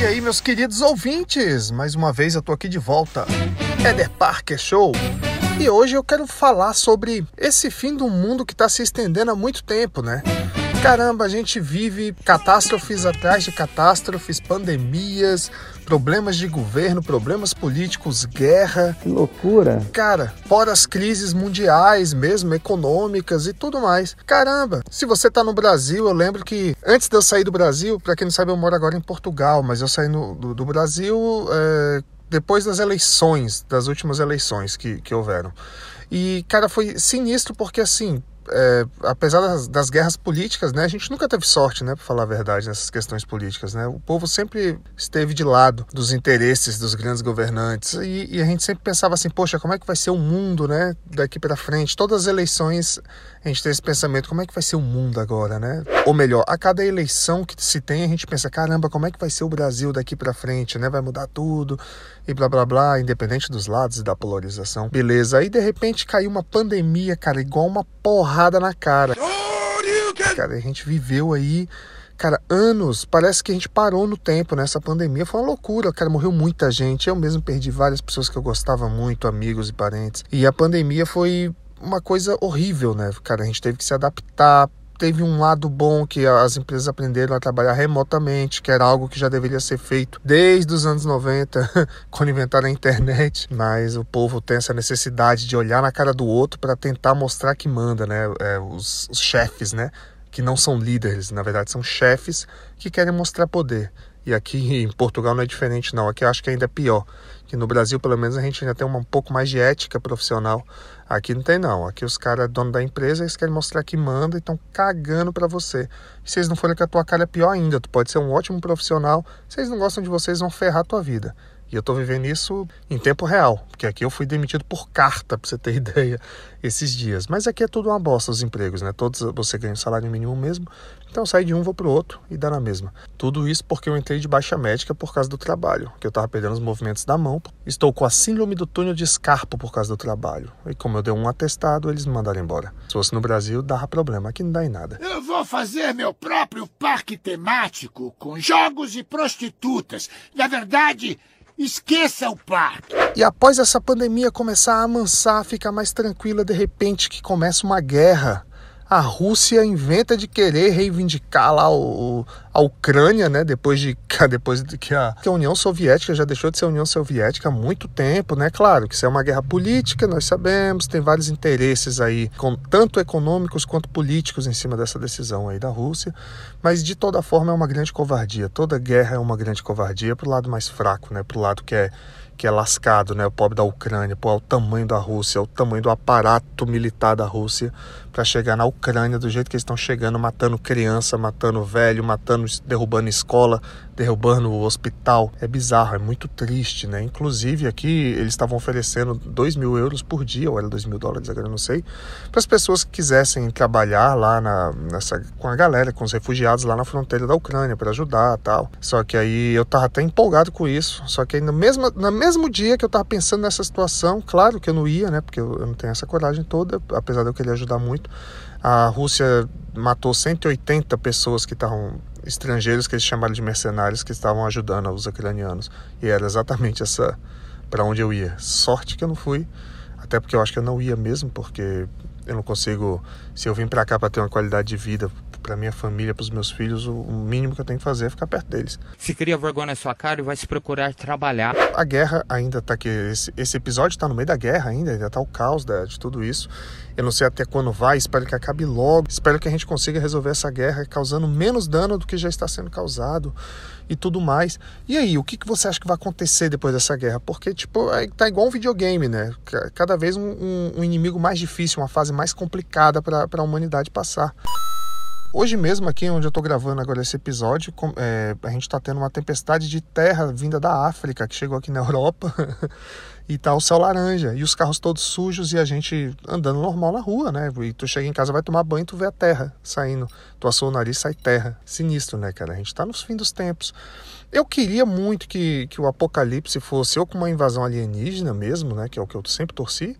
E aí, meus queridos ouvintes, mais uma vez eu tô aqui de volta. Éder Parker Show. E hoje eu quero falar sobre esse fim do mundo que está se estendendo há muito tempo, né? Caramba, a gente vive catástrofes atrás de catástrofes, pandemias, problemas de governo, problemas políticos, guerra. Que loucura! Cara, fora as crises mundiais mesmo, econômicas e tudo mais. Caramba, se você tá no Brasil, eu lembro que antes de eu sair do Brasil, para quem não sabe, eu moro agora em Portugal, mas eu saí no, do, do, Brasil é, depois das eleições, das últimas eleições que, que houveram. E, cara, foi sinistro porque, assim, é, apesar das, das, guerras políticas, né, a gente nunca teve sorte, né, para falar a verdade, nessas questões políticas, né. O povo sempre esteve de lado dos interesses dos grandes governantes e, e a gente sempre pensava assim, poxa, como é que vai ser o mundo, né, daqui para frente? Todas as eleições a gente tem esse pensamento, como é que vai ser o mundo agora, né? Ou melhor, a cada eleição que se tem, a gente pensa, caramba, como é que vai ser o Brasil daqui para frente, né? Vai mudar tudo e blá blá blá, independente dos lados e da polarização. Beleza, aí de repente caiu uma pandemia, cara, igual uma porrada na cara. Cara, a gente viveu aí Cara, anos, parece que a gente parou no tempo nessa pandemia. Foi uma loucura, cara, morreu muita gente. Eu mesmo perdi várias pessoas que eu gostava muito, amigos e parentes. E a pandemia foi uma coisa horrível, né? Cara, a gente teve que se adaptar. Teve um lado bom que as empresas aprenderam a trabalhar remotamente, que era algo que já deveria ser feito desde os anos 90, quando inventaram a internet. Mas o povo tem essa necessidade de olhar na cara do outro para tentar mostrar que manda, né? É, os, os chefes, né? Que não são líderes, na verdade são chefes que querem mostrar poder. E aqui em Portugal não é diferente, não. Aqui acho que ainda é pior. Que no Brasil, pelo menos, a gente ainda tem um pouco mais de ética profissional. Aqui não tem, não. Aqui os caras, dono da empresa, eles querem mostrar que manda e estão cagando para você. E se eles não forem com a tua cara, é pior ainda. Tu pode ser um ótimo profissional. Se eles não gostam de vocês, vão ferrar a tua vida. E eu tô vivendo isso em tempo real, porque aqui eu fui demitido por carta, pra você ter ideia, esses dias. Mas aqui é tudo uma bosta os empregos, né? Todos você ganha um salário mínimo mesmo. Então saí de um, vou pro outro e dá na mesma. Tudo isso porque eu entrei de baixa médica por causa do trabalho, que eu tava perdendo os movimentos da mão. Estou com a síndrome do túnel de escarpo por causa do trabalho. E como eu dei um atestado, eles me mandaram embora. Se fosse no Brasil, dava problema. Aqui não dá em nada. Eu vou fazer meu próprio parque temático com jogos e prostitutas. Na verdade, Esqueça o parque. E após essa pandemia começar a amansar, ficar mais tranquila, de repente que começa uma guerra a Rússia inventa de querer reivindicar lá o, a Ucrânia, né? Depois de, depois de que, a, que a União Soviética já deixou de ser União Soviética há muito tempo, né? Claro que isso é uma guerra política, nós sabemos, tem vários interesses aí, com, tanto econômicos quanto políticos em cima dessa decisão aí da Rússia, mas de toda forma é uma grande covardia. Toda guerra é uma grande covardia para o lado mais fraco, né? Para o lado que é que é lascado, né? O pobre da Ucrânia, pô, é o tamanho da Rússia, é o tamanho do aparato militar da Rússia para chegar na Ucrânia do jeito que eles estão chegando, matando criança, matando velho, matando, derrubando escola, derrubando o hospital. É bizarro, é muito triste, né? Inclusive aqui eles estavam oferecendo 2 mil euros por dia, ou era 2 mil dólares, agora eu não sei, para as pessoas que quisessem trabalhar lá na, nessa, com a galera, com os refugiados lá na fronteira da Ucrânia para ajudar tal. Só que aí eu tava até empolgado com isso. Só que aí no mesmo, no mesmo dia que eu tava pensando nessa situação, claro que eu não ia, né? Porque eu, eu não tenho essa coragem toda, apesar de eu querer ajudar muito. A Rússia matou 180 pessoas que estavam estrangeiros que eles chamaram de mercenários que estavam ajudando os ucranianos. E era exatamente essa para onde eu ia. Sorte que eu não fui, até porque eu acho que eu não ia mesmo, porque eu não consigo, se eu vim para cá para ter uma qualidade de vida para minha família, para os meus filhos, o mínimo que eu tenho que fazer é ficar perto deles. Se cria vergonha na sua cara e vai se procurar trabalhar. A guerra ainda está aqui, esse, esse episódio está no meio da guerra ainda, ainda está o caos da, de tudo isso. Eu não sei até quando vai, espero que acabe logo. Espero que a gente consiga resolver essa guerra causando menos dano do que já está sendo causado e tudo mais. E aí, o que, que você acha que vai acontecer depois dessa guerra? Porque, tipo, é, tá igual um videogame, né? Cada vez um, um, um inimigo mais difícil, uma fase mais complicada para a humanidade passar. Hoje mesmo, aqui onde eu estou gravando agora esse episódio, é, a gente está tendo uma tempestade de terra vinda da África, que chegou aqui na Europa, e tá o céu laranja, e os carros todos sujos, e a gente andando normal na rua, né? E tu chega em casa, vai tomar banho, tu vê a terra saindo, tu assou o nariz, sai terra. Sinistro, né, cara? A gente está nos fim dos tempos. Eu queria muito que, que o apocalipse fosse ou com uma invasão alienígena mesmo, né? Que é o que eu sempre torci,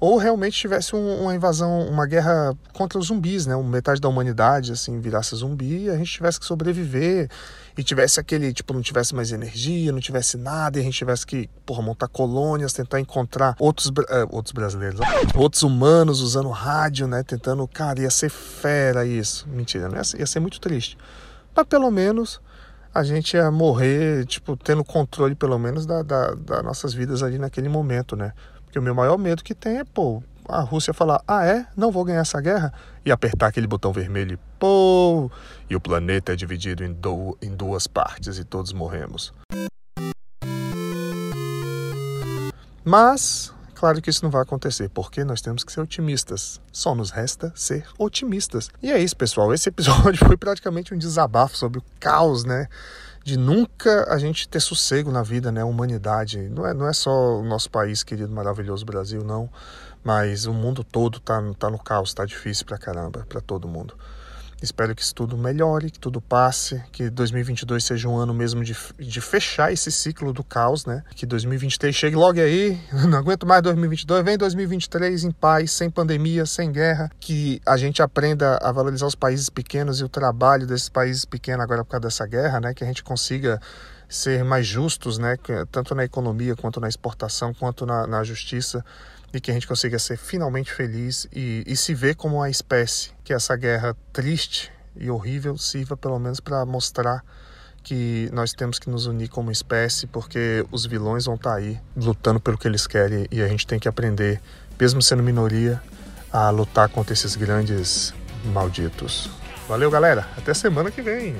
ou realmente tivesse um, uma invasão, uma guerra contra os zumbis, né? Metade da humanidade assim virasse zumbi e a gente tivesse que sobreviver e tivesse aquele, tipo, não tivesse mais energia, não tivesse nada e a gente tivesse que, porra, montar colônias, tentar encontrar outros, uh, outros brasileiros, outros humanos usando rádio, né? Tentando, cara, ia ser fera isso. Mentira, não ia ser, muito triste. Mas pelo menos a gente ia morrer, tipo, tendo controle pelo menos da, da, das nossas vidas ali naquele momento, né? Porque o meu maior medo que tem é, pô, a Rússia falar, ah é, não vou ganhar essa guerra, e apertar aquele botão vermelho e pô, e o planeta é dividido em, do, em duas partes e todos morremos. Mas, claro que isso não vai acontecer, porque nós temos que ser otimistas. Só nos resta ser otimistas. E é isso, pessoal. Esse episódio foi praticamente um desabafo sobre o caos, né? De nunca a gente ter sossego na vida, né? Humanidade. Não é, não é só o nosso país, querido, maravilhoso Brasil, não. Mas o mundo todo tá, tá no caos, tá difícil pra caramba, pra todo mundo. Espero que isso tudo melhore, que tudo passe, que 2022 seja um ano mesmo de, de fechar esse ciclo do caos, né? Que 2023 chegue logo aí, não aguento mais 2022, vem 2023 em paz, sem pandemia, sem guerra, que a gente aprenda a valorizar os países pequenos e o trabalho desses países pequenos agora por causa dessa guerra, né? Que a gente consiga ser mais justos, né? Tanto na economia quanto na exportação, quanto na, na justiça e que a gente consiga ser finalmente feliz e, e se ver como uma espécie, que essa guerra triste e horrível sirva pelo menos para mostrar que nós temos que nos unir como espécie, porque os vilões vão estar tá aí lutando pelo que eles querem e a gente tem que aprender, mesmo sendo minoria, a lutar contra esses grandes malditos. Valeu, galera. Até semana que vem.